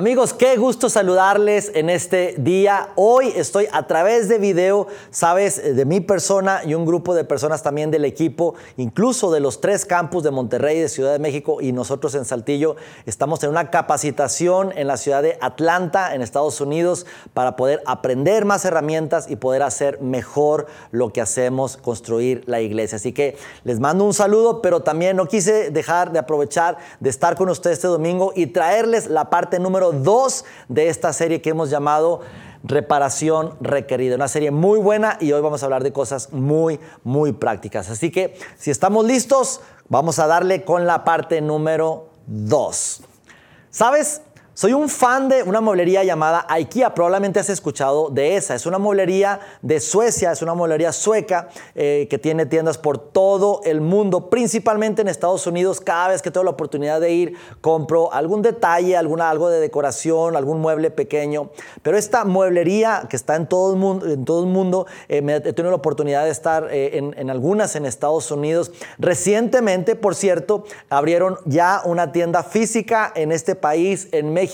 Amigos, qué gusto saludarles en este día. Hoy estoy a través de video, sabes, de mi persona y un grupo de personas también del equipo, incluso de los tres campus de Monterrey, de Ciudad de México y nosotros en Saltillo. Estamos en una capacitación en la ciudad de Atlanta, en Estados Unidos, para poder aprender más herramientas y poder hacer mejor lo que hacemos, construir la iglesia. Así que les mando un saludo, pero también no quise dejar de aprovechar de estar con ustedes este domingo y traerles la parte número dos de esta serie que hemos llamado Reparación Requerida. Una serie muy buena y hoy vamos a hablar de cosas muy, muy prácticas. Así que si estamos listos, vamos a darle con la parte número dos. ¿Sabes? Soy un fan de una mueblería llamada IKEA, probablemente has escuchado de esa. Es una mueblería de Suecia, es una mueblería sueca eh, que tiene tiendas por todo el mundo, principalmente en Estados Unidos. Cada vez que tengo la oportunidad de ir, compro algún detalle, alguna, algo de decoración, algún mueble pequeño. Pero esta mueblería que está en todo el mundo, en todo el mundo eh, he tenido la oportunidad de estar eh, en algunas en Estados Unidos. Recientemente, por cierto, abrieron ya una tienda física en este país, en México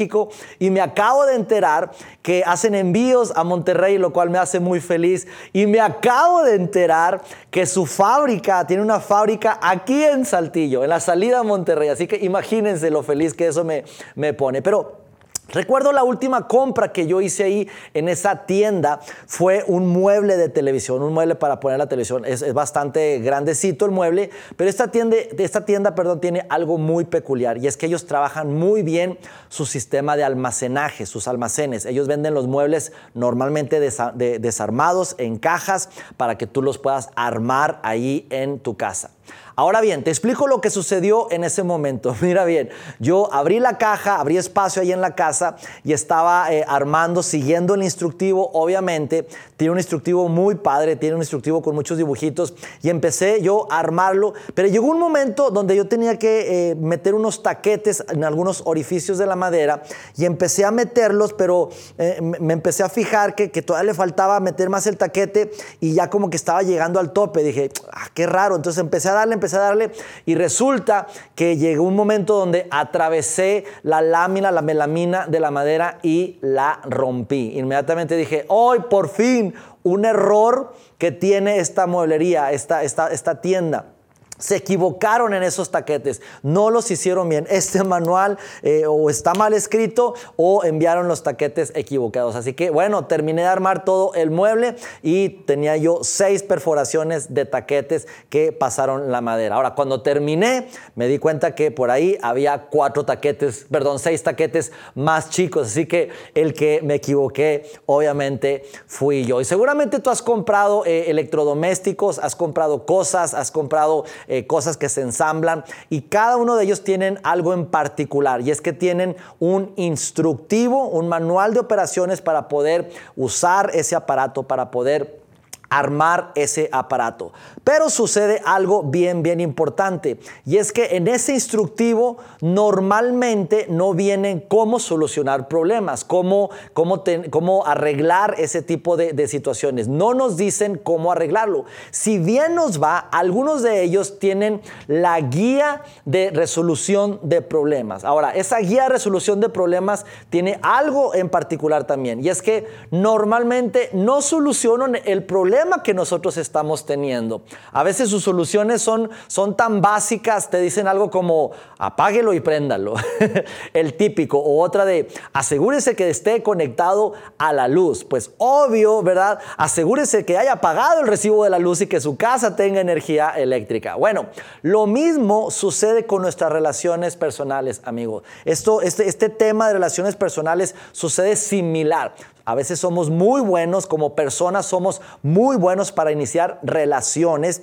y me acabo de enterar que hacen envíos a Monterrey, lo cual me hace muy feliz. Y me acabo de enterar que su fábrica, tiene una fábrica aquí en Saltillo, en la salida a Monterrey. Así que imagínense lo feliz que eso me, me pone. Pero Recuerdo la última compra que yo hice ahí en esa tienda fue un mueble de televisión, un mueble para poner la televisión. Es, bastante grandecito el mueble, pero esta tienda, esta tienda perdón, tiene algo muy peculiar y es que ellos trabajan muy bien su sistema de almacenaje, sus almacenes. Ellos venden los muebles normalmente desarmados en cajas para que tú los puedas armar ahí en tu casa. Ahora bien, te explico lo que sucedió en ese momento. Mira bien, yo abrí la caja, abrí espacio ahí en la casa y estaba eh, armando, siguiendo el instructivo, obviamente. Tiene un instructivo muy padre, tiene un instructivo con muchos dibujitos y empecé yo a armarlo, pero llegó un momento donde yo tenía que eh, meter unos taquetes en algunos orificios de la madera y empecé a meterlos, pero eh, me empecé a fijar que, que todavía le faltaba meter más el taquete y ya como que estaba llegando al tope. Dije, ah, qué raro. Entonces empecé a darle, empecé a darle y resulta que llegó un momento donde atravesé la lámina, la melamina de la madera y la rompí. Inmediatamente dije, hoy por fin un error que tiene esta mueblería, esta, esta, esta tienda se equivocaron en esos taquetes, no los hicieron bien. Este manual eh, o está mal escrito o enviaron los taquetes equivocados. Así que bueno, terminé de armar todo el mueble y tenía yo seis perforaciones de taquetes que pasaron la madera. Ahora, cuando terminé, me di cuenta que por ahí había cuatro taquetes, perdón, seis taquetes más chicos. Así que el que me equivoqué, obviamente, fui yo. Y seguramente tú has comprado eh, electrodomésticos, has comprado cosas, has comprado eh, cosas que se ensamblan y cada uno de ellos tienen algo en particular y es que tienen un instructivo, un manual de operaciones para poder usar ese aparato, para poder armar ese aparato. Pero sucede algo bien, bien importante y es que en ese instructivo normalmente no vienen cómo solucionar problemas, cómo, cómo, cómo arreglar ese tipo de, de, situaciones. No nos dicen cómo arreglarlo. Si bien nos va, algunos de ellos tienen la guía de resolución de problemas. Ahora, esa guía de resolución de problemas tiene algo en particular también y es que normalmente no solucionan el problema que nosotros estamos teniendo. A veces sus soluciones son, son tan básicas, te dicen algo como apáguelo y préndalo, el típico, o otra de asegúrese que esté conectado a la luz. Pues obvio, ¿verdad? Asegúrese que haya pagado el recibo de la luz y que su casa tenga energía eléctrica. Bueno, lo mismo sucede con nuestras relaciones personales, amigos. Esto, este, este tema de relaciones personales sucede similar. A veces somos muy buenos como personas, somos muy buenos para iniciar relaciones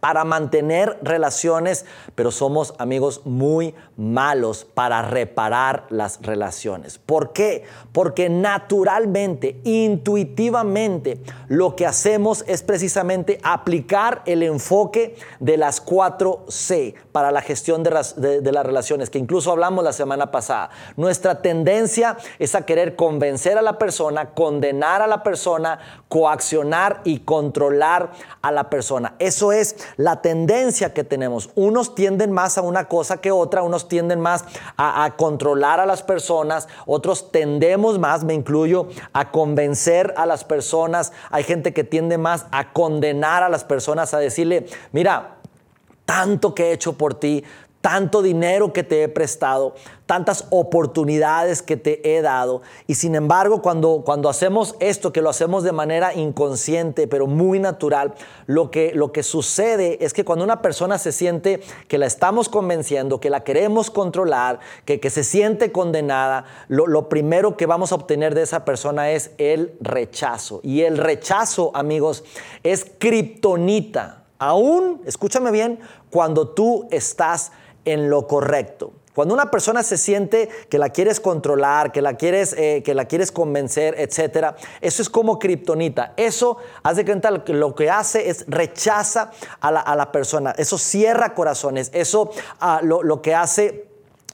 para mantener relaciones, pero somos amigos muy malos para reparar las relaciones. ¿Por qué? Porque naturalmente, intuitivamente, lo que hacemos es precisamente aplicar el enfoque de las 4 C para la gestión de, las relaciones, que incluso hablamos la semana pasada. Nuestra tendencia es a querer convencer a la persona, condenar a la persona, coaccionar y controlar a la persona. Eso es la tendencia que tenemos. Unos tienden más a una cosa que otra, unos tienden más a, controlar a las personas, otros tendemos más, me incluyo, a convencer a las personas. Hay gente que tiende más a condenar a las personas, a decirle, mira, tanto que he hecho por ti, tanto dinero que te he prestado, tantas oportunidades que te he dado. Y sin embargo, cuando, cuando hacemos esto, que lo hacemos de manera inconsciente, pero muy natural, lo que, lo que sucede es que cuando una persona se siente que la estamos convenciendo, que la queremos controlar, que, que se siente condenada, lo, lo primero que vamos a obtener de esa persona es el rechazo. Y el rechazo, amigos, es kriptonita. Aún, escúchame bien, cuando tú estás en lo correcto. Cuando una persona se siente que la quieres controlar, que la quieres, eh, que la quieres convencer, etcétera, eso es como kriptonita. Eso, haz de cuenta, lo que hace es rechaza a la, persona. Eso cierra corazones. Eso ah, lo, lo que hace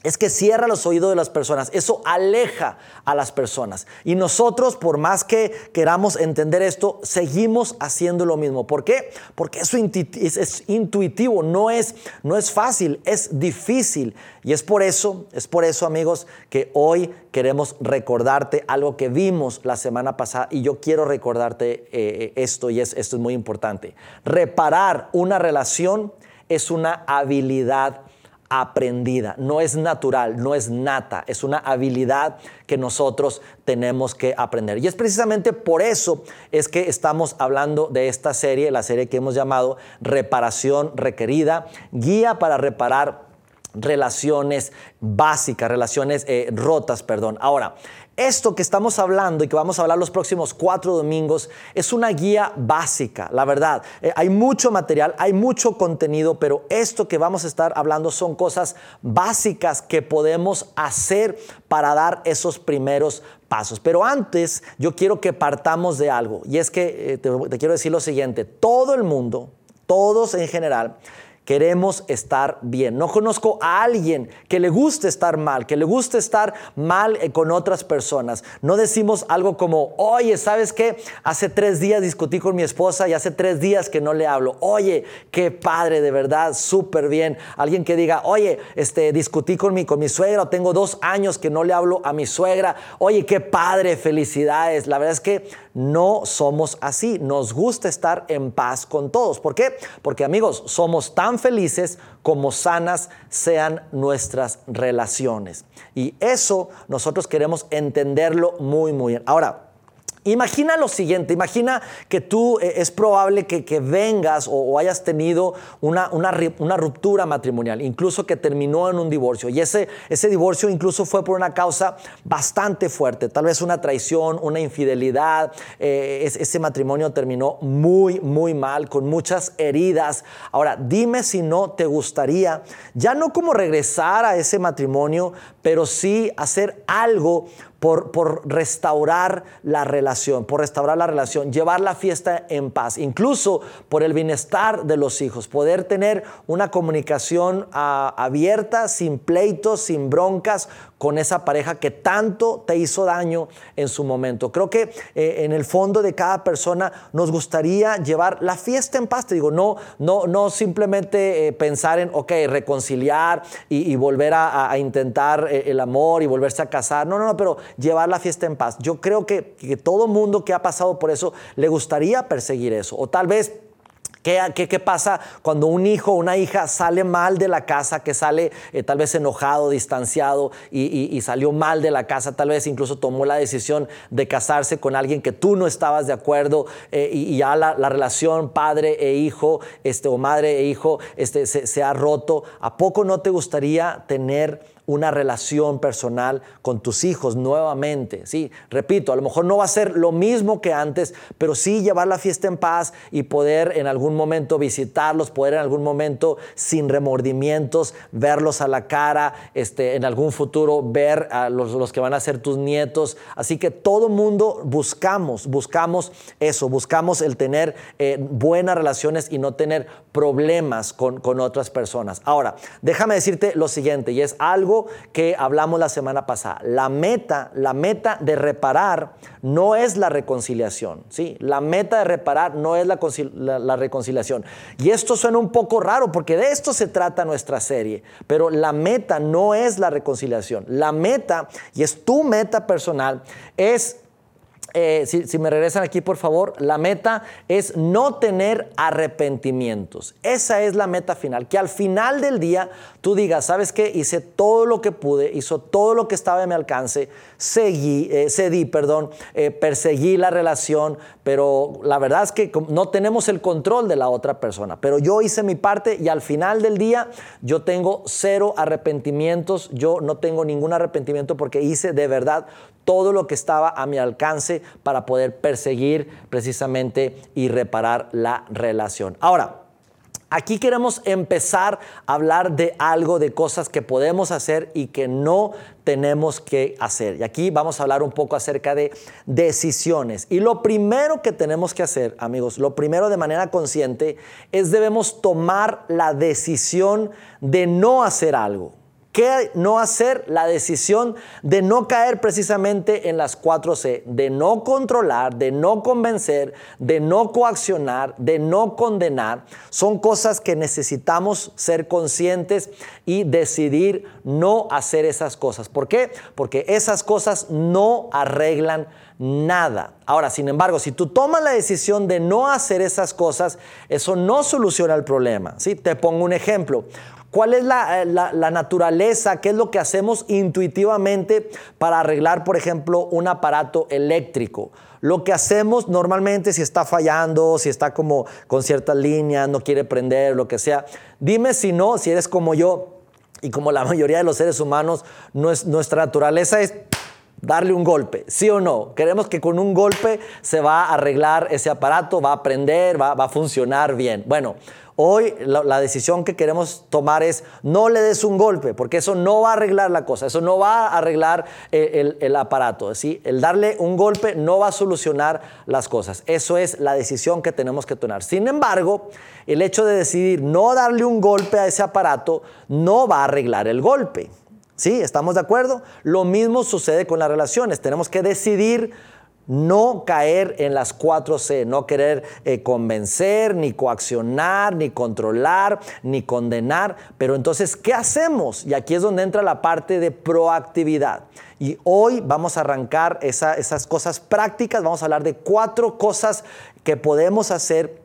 es que cierra los oídos de las personas, eso aleja a las personas. Y nosotros, por más que queramos entender esto, seguimos haciendo lo mismo. ¿Por qué? Porque eso es, intuitivo, no es, no es fácil, es difícil. Y es por eso, es por eso, amigos, que hoy queremos recordarte algo que vimos la semana pasada y yo quiero recordarte eh, esto y es, esto es muy importante. Reparar una relación es una habilidad aprendida, no es natural, no es nata, es una habilidad que nosotros tenemos que aprender. Y es precisamente por eso es que estamos hablando de esta serie, la serie que hemos llamado Reparación Requerida, guía para reparar relaciones básicas, relaciones eh, rotas, perdón. Ahora, esto que estamos hablando y que vamos a hablar los próximos cuatro domingos es una guía básica, la verdad. Eh, hay mucho material, hay mucho contenido, pero esto que vamos a estar hablando son cosas básicas que podemos hacer para dar esos primeros pasos. Pero antes yo quiero que partamos de algo y es que eh, te quiero decir lo siguiente, todo el mundo, todos en general, queremos estar bien. No conozco a alguien que le guste estar mal, que le guste estar mal eh, con otras personas. No decimos algo como, oye, ¿sabes qué? Hace tres días discutí con mi esposa y hace tres días que no le hablo. Oye, qué padre, de verdad, súper bien. Alguien que diga, oye, este, discutí con mi, con mi suegra, tengo dos años que no le hablo a mi suegra. Oye, qué padre, felicidades. La verdad es que no somos así. Nos gusta estar en paz con todos. ¿Por qué? Porque amigos, somos tan felices como sanas sean nuestras relaciones. Y eso nosotros queremos entenderlo muy, muy bien. Ahora, Imagina lo siguiente, imagina que tú eh, es probable que, vengas o, hayas tenido una, una, ruptura matrimonial, incluso que terminó en un divorcio. Y ese, ese divorcio incluso fue por una causa bastante fuerte, tal vez una traición, una infidelidad. Eh, ese matrimonio terminó muy, muy mal, con muchas heridas. Ahora, dime si no te gustaría, ya no como regresar a ese matrimonio, pero sí hacer algo por, restaurar la relación, por restaurar la relación, llevar la fiesta en paz, incluso por el bienestar de los hijos, poder tener una comunicación ah, abierta, sin pleitos, sin broncas con esa pareja que tanto te hizo daño en su momento. Creo que eh, en el fondo de cada persona nos gustaría llevar la fiesta en paz. Te digo, no, no, no simplemente eh, pensar en, ok, reconciliar y, volver a, intentar eh, el amor y volverse a casar. No, no, no, pero llevar la fiesta en paz. Yo creo que, que todo mundo que ha pasado por eso le gustaría perseguir eso. O tal vez ¿Qué, pasa cuando un hijo o una hija sale mal de la casa, que sale eh, tal vez enojado, distanciado y, salió mal de la casa, tal vez incluso tomó la decisión de casarse con alguien que tú no estabas de acuerdo eh, y, ya la, relación padre e hijo este, o madre e hijo este, se ha roto? ¿A poco no te gustaría tener una relación personal con tus hijos nuevamente. Sí, repito, a lo mejor no va a ser lo mismo que antes, pero sí llevar la fiesta en paz y poder en algún momento visitarlos, poder en algún momento sin remordimientos verlos a la cara, este, en algún futuro ver a los, que van a ser tus nietos. Así que todo mundo buscamos, buscamos eso, buscamos el tener eh, buenas relaciones y no tener problemas con, con otras personas. Ahora, déjame decirte lo siguiente, y es algo que hablamos la semana pasada. La meta, la meta de reparar no es la reconciliación, ¿sí? La meta de reparar no es la, la reconciliación. Y esto suena un poco raro porque de esto se trata nuestra serie, pero la meta no es la reconciliación. La meta, y es tu meta personal, es eh, si, me regresan aquí por favor, la meta es no tener arrepentimientos. Esa es la meta final, que al final del día tú digas, ¿sabes qué? Hice todo lo que pude, hizo todo lo que estaba a mi alcance, seguí, eh, cedí, perdón, eh, perseguí la relación, pero la verdad es que no tenemos el control de la otra persona, pero yo hice mi parte y al final del día yo tengo cero arrepentimientos, yo no tengo ningún arrepentimiento porque hice de verdad todo lo que estaba a mi alcance para poder perseguir precisamente y reparar la relación. Ahora, Aquí queremos empezar a hablar de algo, de cosas que podemos hacer y que no tenemos que hacer. Y aquí vamos a hablar un poco acerca de decisiones. Y lo primero que tenemos que hacer, amigos, lo primero de manera consciente es debemos tomar la decisión de no hacer algo. ¿Qué no hacer? La decisión de no caer precisamente en las 4C, de no controlar, de no convencer, de no coaccionar, de no condenar. Son cosas que necesitamos ser conscientes y decidir no hacer esas cosas. ¿Por qué? Porque esas cosas no arreglan nada. Ahora, sin embargo, si tú tomas la decisión de no hacer esas cosas, eso no soluciona el problema. ¿sí? Te pongo un ejemplo. ¿Cuál es eh, la, naturaleza? ¿Qué es lo que hacemos intuitivamente para arreglar, por ejemplo, un aparato eléctrico? Lo que hacemos normalmente si está fallando, si está como con ciertas líneas, no quiere prender, lo que sea. Dime si no, si eres como yo y como la mayoría de los seres humanos, nuestra naturaleza es darle un golpe, sí o no. Queremos que con un golpe se va a arreglar ese aparato, va a prender, va, a funcionar bien. Bueno, Hoy la, decisión que queremos tomar es no le des un golpe, porque eso no va a arreglar la cosa, eso no va a arreglar el, aparato. ¿sí? El darle un golpe no va a solucionar las cosas. Eso es la decisión que tenemos que tomar. Sin embargo, el hecho de decidir no darle un golpe a ese aparato no va a arreglar el golpe. ¿Sí? ¿Estamos de acuerdo? Lo mismo sucede con las relaciones. Tenemos que decidir no caer en las 4C, no querer eh, convencer, ni coaccionar, ni controlar, ni condenar. Pero entonces, ¿qué hacemos? Y aquí es donde entra la parte de proactividad. Y hoy vamos a arrancar esas cosas prácticas, vamos a hablar de cuatro cosas que podemos hacer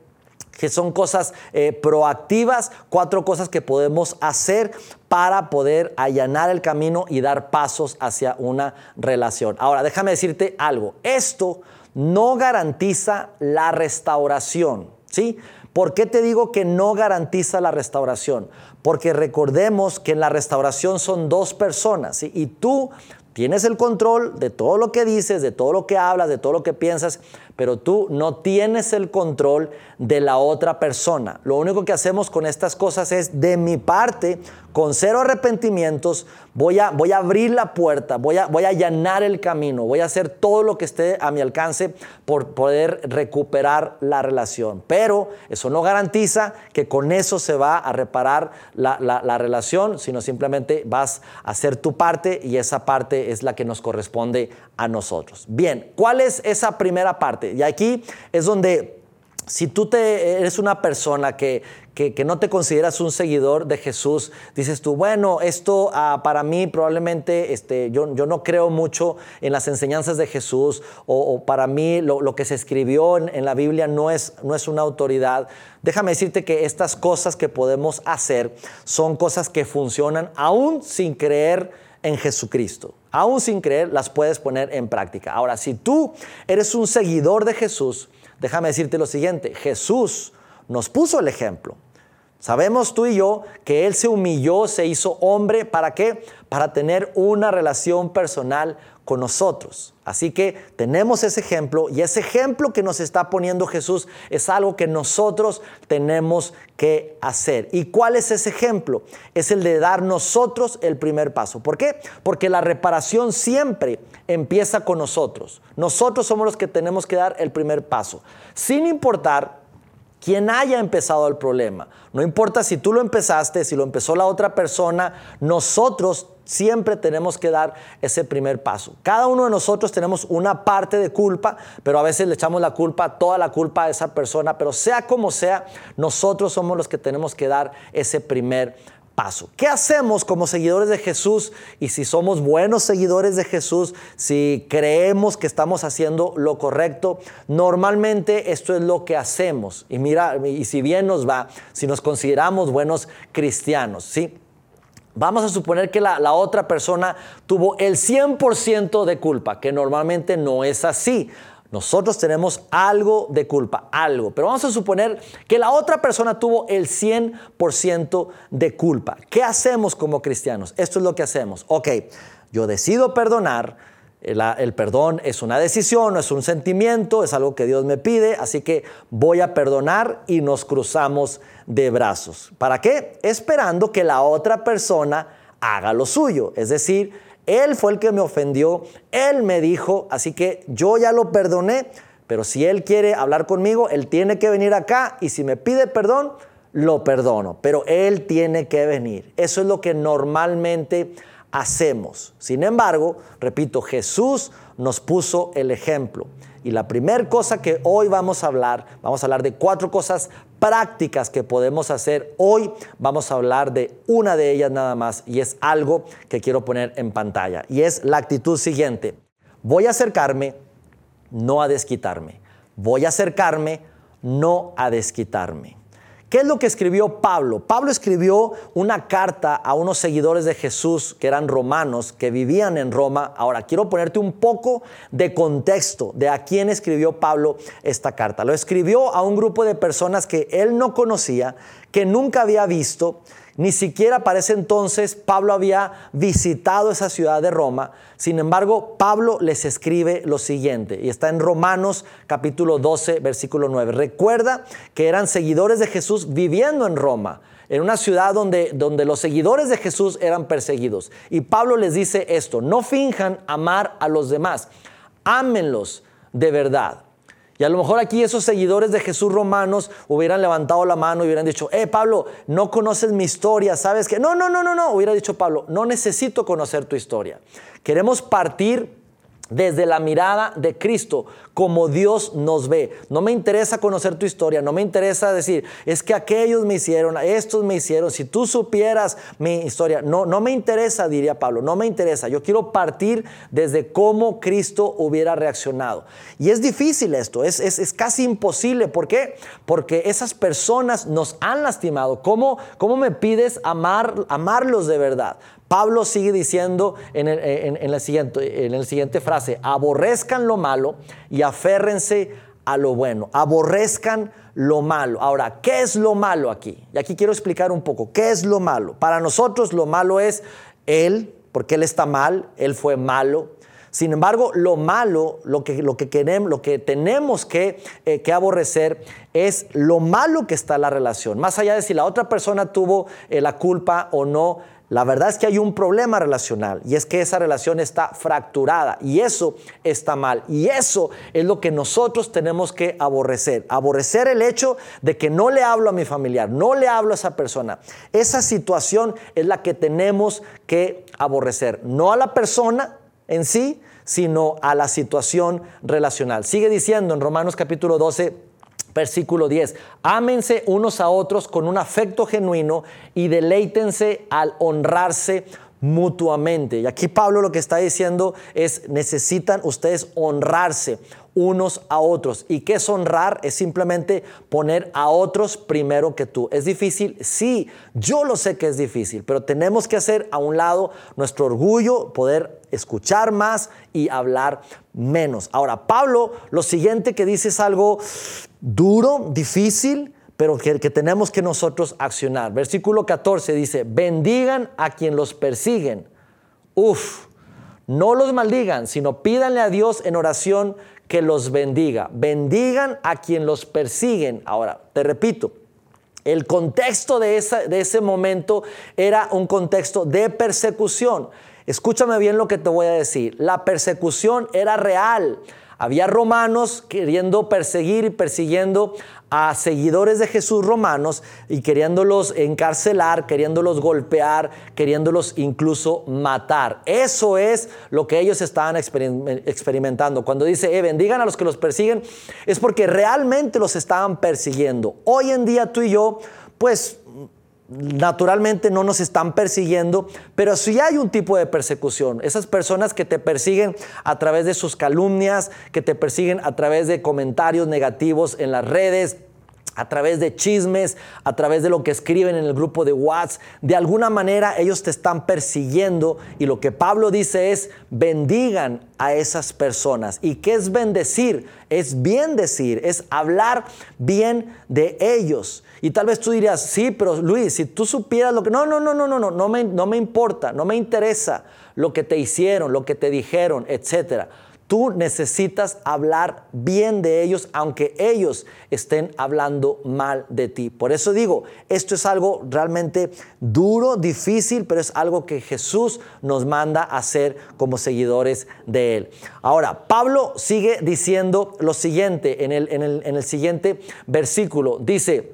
que son cosas eh, proactivas, cuatro cosas que podemos hacer para poder allanar el camino y dar pasos hacia una relación. Ahora, déjame decirte algo, esto no garantiza la restauración, ¿sí? ¿Por qué te digo que no garantiza la restauración? Porque recordemos que en la restauración son dos personas ¿sí? y tú tienes el control de todo lo que dices, de todo lo que hablas, de todo lo que piensas, pero tú no tienes el control de la otra persona. Lo único que hacemos con estas cosas es, de mi parte, con cero arrepentimientos, voy a, voy a abrir la puerta, voy a, voy a allanar el camino, voy a hacer todo lo que esté a mi alcance por poder recuperar la relación. Pero eso no garantiza que con eso se va a reparar la, la relación, sino simplemente vas a hacer tu parte y esa parte es la que nos corresponde a nosotros. Bien, ¿cuál es esa primera parte? Y aquí es donde si tú te, eres una persona que, que, no te consideras un seguidor de Jesús, dices tú, bueno, esto ah, para mí probablemente este, yo, yo, no creo mucho en las enseñanzas de Jesús o, para mí lo, que se escribió en, en, la Biblia no es, no es una autoridad. Déjame decirte que estas cosas que podemos hacer son cosas que funcionan aún sin creer en Jesucristo. Aún sin creer, las puedes poner en práctica. Ahora, si tú eres un seguidor de Jesús, déjame decirte lo siguiente, Jesús nos puso el ejemplo. Sabemos tú y yo que Él se humilló, se hizo hombre, ¿para qué? Para tener una relación personal con nosotros. Así que tenemos ese ejemplo y ese ejemplo que nos está poniendo Jesús es algo que nosotros tenemos que hacer. ¿Y cuál es ese ejemplo? Es el de dar nosotros el primer paso. ¿Por qué? Porque la reparación siempre empieza con nosotros. Nosotros somos los que tenemos que dar el primer paso, sin importar quien haya empezado el problema. No importa si tú lo empezaste, si lo empezó la otra persona, nosotros siempre tenemos que dar ese primer paso. Cada uno de nosotros tenemos una parte de culpa, pero a veces le echamos la culpa, toda la culpa a esa persona, pero sea como sea, nosotros somos los que tenemos que dar ese primer paso ¿Qué hacemos como seguidores de Jesús? Y si somos buenos seguidores de Jesús, si creemos que estamos haciendo lo correcto, normalmente esto es lo que hacemos. Y mira, y si bien nos va, si nos consideramos buenos cristianos, ¿sí? Vamos a suponer que la, la, otra persona tuvo el 100% de culpa, que normalmente no es así. Nosotros tenemos algo de culpa, algo, pero vamos a suponer que la otra persona tuvo el 100% de culpa. ¿Qué hacemos como cristianos? Esto es lo que hacemos. Ok, yo decido perdonar, el, el, perdón es una decisión, no es un sentimiento, es algo que Dios me pide, así que voy a perdonar y nos cruzamos de brazos. ¿Para qué? Esperando que la otra persona haga lo suyo, es decir, él fue el que me ofendió, Él me dijo, así que yo ya lo perdoné, pero si Él quiere hablar conmigo, Él tiene que venir acá y si me pide perdón, lo perdono, pero Él tiene que venir. Eso es lo que normalmente hacemos. Sin embargo, repito, Jesús nos puso el ejemplo. Y la primera cosa que hoy vamos a hablar, vamos a hablar de cuatro cosas prácticas que podemos hacer. Hoy vamos a hablar de una de ellas nada más y es algo que quiero poner en pantalla. Y es la actitud siguiente. Voy a acercarme, no a desquitarme. Voy a acercarme, no a desquitarme. ¿Qué es lo que escribió Pablo? Pablo escribió una carta a unos seguidores de Jesús que eran romanos, que vivían en Roma. Ahora, quiero ponerte un poco de contexto de a quién escribió Pablo esta carta. Lo escribió a un grupo de personas que él no conocía, que nunca había visto, ni siquiera para ese entonces Pablo había visitado esa ciudad de Roma. Sin embargo, Pablo les escribe lo siguiente, y está en Romanos capítulo 12, versículo 9. Recuerda que eran seguidores de Jesús viviendo en Roma, en una ciudad donde, donde los seguidores de Jesús eran perseguidos. Y Pablo les dice esto, no finjan amar a los demás, ámenlos de verdad. Y a lo mejor aquí esos seguidores de Jesús romanos hubieran levantado la mano y hubieran dicho, eh Pablo, no conoces mi historia, ¿sabes qué? No, no, no, no, no, hubiera dicho Pablo, no necesito conocer tu historia. Queremos partir desde la mirada de Cristo, como Dios nos ve. No me interesa conocer tu historia, no me interesa decir, es que aquellos me hicieron, estos me hicieron, si tú supieras mi historia, no, no me interesa, diría Pablo, no me interesa. Yo quiero partir desde cómo Cristo hubiera reaccionado. Y es difícil esto, es, es, casi imposible. ¿Por qué? Porque esas personas nos han lastimado. ¿Cómo, cómo me pides amar, amarlos de verdad? Pablo sigue diciendo en, la siguiente, en la siguiente frase, aborrezcan lo malo y aférrense a lo bueno, aborrezcan lo malo. Ahora, ¿qué es lo malo aquí? Y aquí quiero explicar un poco, ¿qué es lo malo? Para nosotros lo malo es Él, porque Él está mal, Él fue malo. Sin embargo, lo malo, lo que, lo que, queremos, lo que tenemos que, eh, que, aborrecer es lo malo que está la relación. Más allá de si la otra persona tuvo eh, la culpa o no, la verdad es que hay un problema relacional y es que esa relación está fracturada y eso está mal. Y eso es lo que nosotros tenemos que aborrecer. Aborrecer el hecho de que no le hablo a mi familiar, no le hablo a esa persona. Esa situación es la que tenemos que aborrecer. No a la persona en sí, sino a la situación relacional. Sigue diciendo en Romanos capítulo 12 Versículo 10. Ámense unos a otros con un afecto genuino y deleítense al honrarse mutuamente. Y aquí Pablo lo que está diciendo es, necesitan ustedes honrarse unos a otros. ¿Y qué es honrar? Es simplemente poner a otros primero que tú. ¿Es difícil? Sí, yo lo sé que es difícil, pero tenemos que hacer a un lado nuestro orgullo, poder escuchar más y hablar menos. Ahora, Pablo, lo siguiente que dice es algo duro, difícil, pero que, tenemos que nosotros accionar. Versículo 14 dice, bendigan a quien los persiguen. Uf, no los maldigan, sino pídanle a Dios en oración que los bendiga. Bendigan a quien los persiguen. Ahora, te repito, el contexto de, de ese momento era un contexto de persecución. Escúchame bien lo que te voy a decir. La persecución era real. Había romanos queriendo perseguir y persiguiendo a seguidores de Jesús romanos y queriéndolos encarcelar, queriéndolos golpear, queriéndolos incluso matar. Eso es lo que ellos estaban experimentando. Cuando dice, eh, bendigan a los que los persiguen, es porque realmente los estaban persiguiendo. Hoy en día tú y yo, pues naturalmente no nos están persiguiendo, pero sí hay un tipo de persecución. Esas personas que te persiguen a través de sus calumnias, que te persiguen a través de comentarios negativos en las redes, a través de chismes, a través de lo que escriben en el grupo de WhatsApp. De alguna manera ellos te están persiguiendo y lo que Pablo dice es bendigan a esas personas. ¿Y qué es bendecir? Es bien decir, es hablar bien de ellos. Y tal vez tú dirías, sí, pero Luis, si tú supieras lo que... No, no, no, no, no, no, no me, no me importa, no me interesa lo que te hicieron, lo que te dijeron, etcétera. Tú necesitas hablar bien de ellos, aunque ellos estén hablando mal de ti. Por eso digo, esto es algo realmente duro, difícil, pero es algo que Jesús nos manda a hacer como seguidores de Él. Ahora, Pablo sigue diciendo lo siguiente en el, en el, en el siguiente versículo. Dice,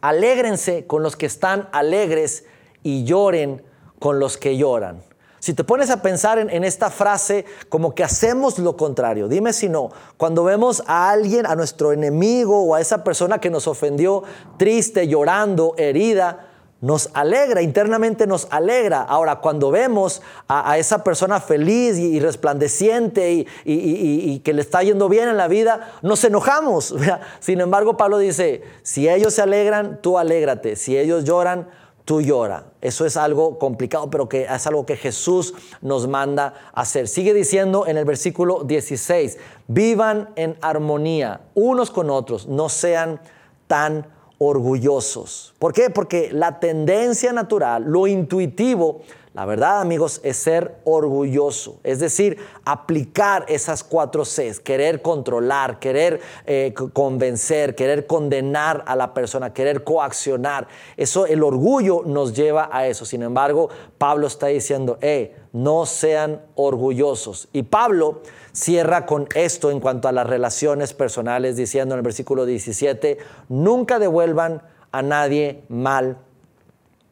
alégrense con los que están alegres y lloren con los que lloran. Si te pones a pensar en, esta frase, como que hacemos lo contrario, dime si no, cuando vemos a alguien, a nuestro enemigo o a esa persona que nos ofendió, triste, llorando, herida, nos alegra, internamente nos alegra. Ahora, cuando vemos a, esa persona feliz y, resplandeciente y, y, que le está yendo bien en la vida, nos enojamos. Sin embargo, Pablo dice, si ellos se alegran, tú alégrate. Si ellos lloran, tú llora. Eso es algo complicado, pero que es algo que Jesús nos manda hacer. Sigue diciendo en el versículo 16, vivan en armonía unos con otros, no sean tan orgullosos. ¿Por qué? Porque la tendencia natural, lo intuitivo, la verdad, amigos, es ser orgulloso, es decir, aplicar esas cuatro Cs, querer controlar, querer eh, convencer, querer condenar a la persona, querer coaccionar. Eso, el orgullo nos lleva a eso. Sin embargo, Pablo está diciendo, eh, no sean orgullosos. Y Pablo cierra con esto en cuanto a las relaciones personales, diciendo en el versículo 17, nunca devuelvan a nadie mal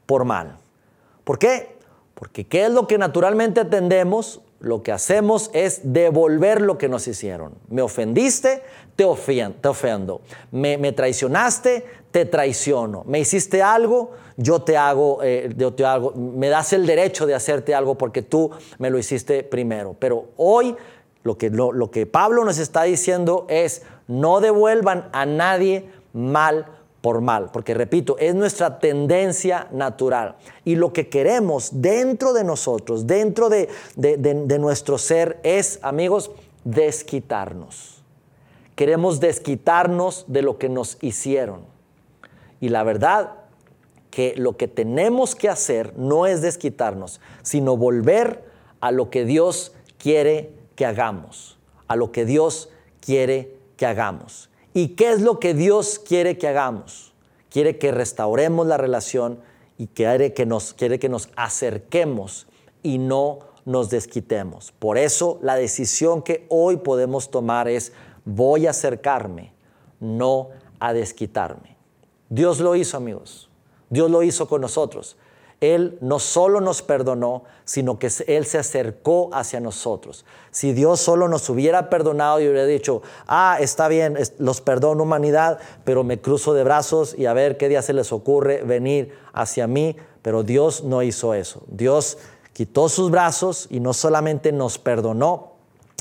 por mal. ¿Por qué? Porque ¿qué es lo que naturalmente atendemos? Lo que hacemos es devolver lo que nos hicieron. Me ofendiste, te, ofendo. Me, traicionaste, te traiciono. Me hiciste algo, yo te hago, eh, yo te hago, me das el derecho de hacerte algo porque tú me lo hiciste primero. Pero hoy lo que, lo que Pablo nos está diciendo es, no devuelvan a nadie mal porque repito, es nuestra tendencia natural. Y lo que queremos dentro de nosotros, dentro de, de, nuestro ser, es, amigos, desquitarnos. Queremos desquitarnos de lo que nos hicieron. Y la verdad que lo que tenemos que hacer no es desquitarnos, sino volver a lo que Dios quiere que hagamos, a lo que Dios quiere que hagamos. ¿Y qué es lo que Dios quiere que hagamos? Quiere que restauremos la relación y quiere que nos, quiere que nos acerquemos y no nos desquitemos. Por eso la decisión que hoy podemos tomar es voy a acercarme, no a desquitarme. Dios lo hizo, amigos. Dios lo hizo con nosotros. Él no solo nos perdonó, sino que Él se acercó hacia nosotros. Si Dios solo nos hubiera perdonado y hubiera dicho, ah, está bien, los perdono humanidad, pero me cruzo de brazos y a ver qué día se les ocurre venir hacia mí, pero Dios no hizo eso. Dios quitó sus brazos y no solamente nos perdonó,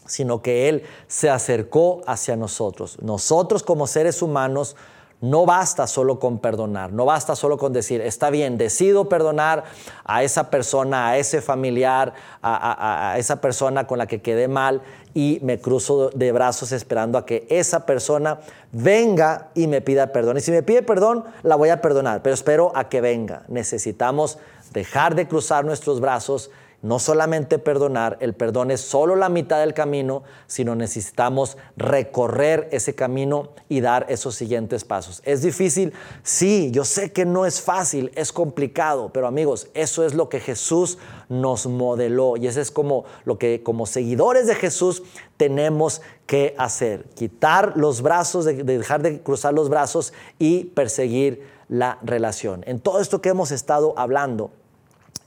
sino que Él se acercó hacia nosotros. Nosotros como seres humanos, no basta solo con perdonar, no basta solo con decir, está bien, decido perdonar a esa persona, a ese familiar, a, esa persona con la que quedé mal y me cruzo de brazos esperando a que esa persona venga y me pida perdón. Y si me pide perdón, la voy a perdonar, pero espero a que venga. Necesitamos dejar de cruzar nuestros brazos no solamente perdonar, el perdón es solo la mitad del camino, sino necesitamos recorrer ese camino y dar esos siguientes pasos. ¿Es difícil? Sí, yo sé que no es fácil, es complicado, pero amigos, eso es lo que Jesús nos modeló y eso es como lo que como seguidores de Jesús tenemos que hacer, quitar los brazos, dejar de cruzar los brazos y perseguir la relación. En todo esto que hemos estado hablando,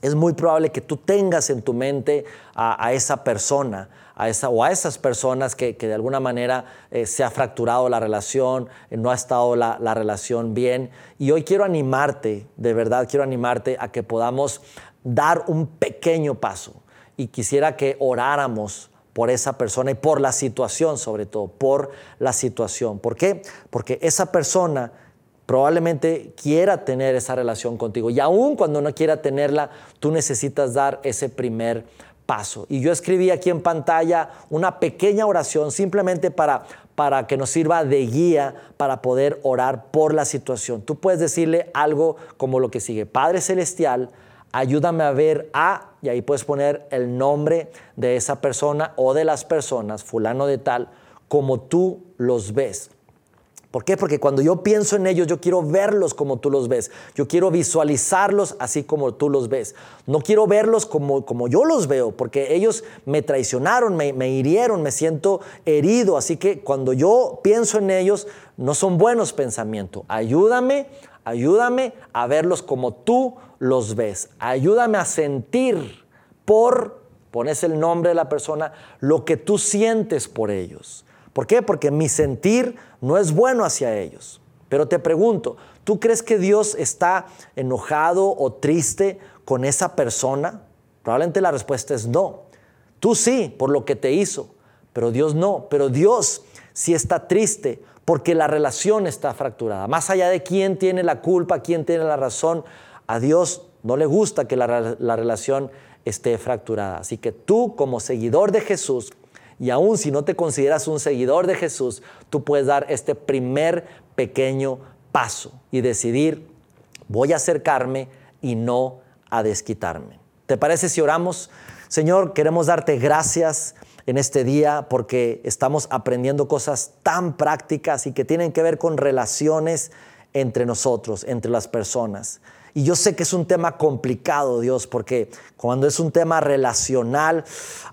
es muy probable que tú tengas en tu mente a, esa persona, a esa, o a esas personas que, de alguna manera eh, se ha fracturado la relación, eh, no ha estado la, la, relación bien. Y hoy quiero animarte, de verdad quiero animarte a que podamos dar un pequeño paso. Y quisiera que oráramos por esa persona y por la situación, sobre todo, por la situación. ¿Por qué? Porque esa persona probablemente quiera tener esa relación contigo. Y aún cuando no quiera tenerla, tú necesitas dar ese primer paso. Y yo escribí aquí en pantalla una pequeña oración simplemente para, para que nos sirva de guía para poder orar por la situación. Tú puedes decirle algo como lo que sigue. Padre Celestial, ayúdame a ver a, y ahí puedes poner el nombre de esa persona o de las personas, fulano de tal, como tú los ves. ¿Por qué? Porque cuando yo pienso en ellos, yo quiero verlos como tú los ves. Yo quiero visualizarlos así como tú los ves. No quiero verlos como, como yo los veo, porque ellos me traicionaron, me, me hirieron, me siento herido. Así que cuando yo pienso en ellos, no son buenos pensamientos. Ayúdame, ayúdame a verlos como tú los ves. Ayúdame a sentir por, pones el nombre de la persona, lo que tú sientes por ellos. ¿Por qué? Porque mi sentir no es bueno hacia ellos. Pero te pregunto, ¿tú crees que Dios está enojado o triste con esa persona? Probablemente la respuesta es no. Tú sí, por lo que te hizo, pero Dios no. Pero Dios sí está triste porque la relación está fracturada. Más allá de quién tiene la culpa, quién tiene la razón, a Dios no le gusta que la, la relación esté fracturada. Así que tú como seguidor de Jesús, y aún si no te consideras un seguidor de Jesús, tú puedes dar este primer pequeño paso y decidir, voy a acercarme y no a desquitarme. ¿Te parece si oramos? Señor, queremos darte gracias en este día porque estamos aprendiendo cosas tan prácticas y que tienen que ver con relaciones entre nosotros, entre las personas. Y yo sé que es un tema complicado, Dios, porque cuando es un tema relacional,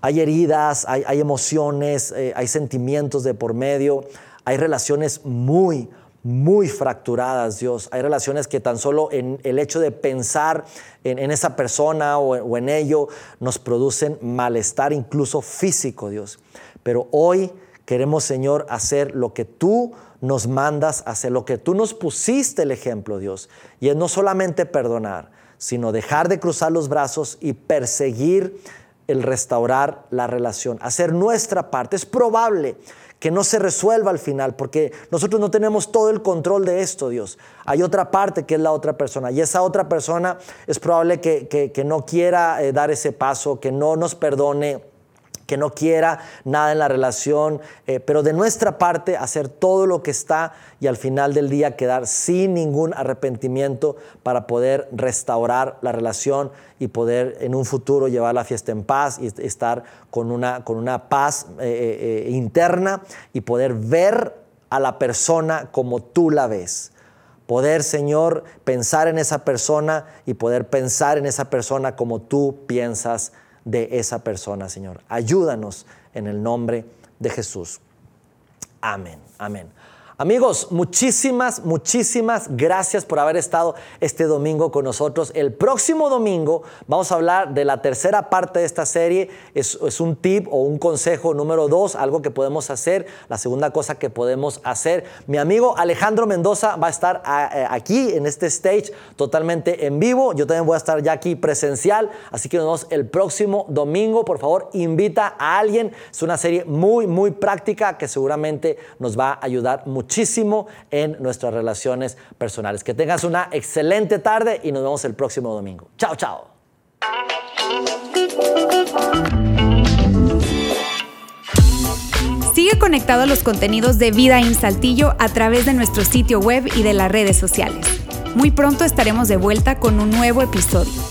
hay heridas, hay, emociones, eh, hay sentimientos de por medio, hay relaciones muy, muy fracturadas, Dios. Hay relaciones que tan solo en el hecho de pensar en, esa persona o, o en ello nos producen malestar, incluso físico, Dios. Pero hoy queremos, Señor, hacer lo que tú nos mandas a hacer, lo que tú nos pusiste el ejemplo, Dios. Y es no solamente perdonar, sino dejar de cruzar los brazos y perseguir el restaurar la relación, hacer nuestra parte. Es probable que no se resuelva al final, porque nosotros no tenemos todo el control de esto, Dios. Hay otra parte que es la otra persona, y esa otra persona es probable que, no quiera eh, dar ese paso, que no nos perdone que no quiera nada en la relación, eh, pero de nuestra parte hacer todo lo que está y al final del día quedar sin ningún arrepentimiento para poder restaurar la relación y poder en un futuro llevar la fiesta en paz y estar con una, con una paz eh, eh, interna y poder ver a la persona como tú la ves. Poder, Señor, pensar en esa persona y poder pensar en esa persona como tú piensas de esa persona, Señor. Ayúdanos en el nombre de Jesús. Amén, amén. Amigos, muchísimas, muchísimas gracias por haber estado este domingo con nosotros. El próximo domingo vamos a hablar de la tercera parte de esta serie. Es, un tip o un consejo número dos, algo que podemos hacer. La segunda cosa que podemos hacer. Mi amigo Alejandro Mendoza va a estar eh, aquí en este stage totalmente en vivo. Yo también voy a estar ya aquí presencial. Así que nos vemos el próximo domingo. Por favor, invita a alguien. Es una serie muy, muy práctica que seguramente nos va a ayudar mucho muchísimo en nuestras relaciones personales. Que tengas una excelente tarde y nos vemos el próximo domingo. Chao, chao. Sigue conectado a los contenidos de Vida en Saltillo a través de nuestro sitio web y de las redes sociales. Muy pronto estaremos de vuelta con un nuevo episodio.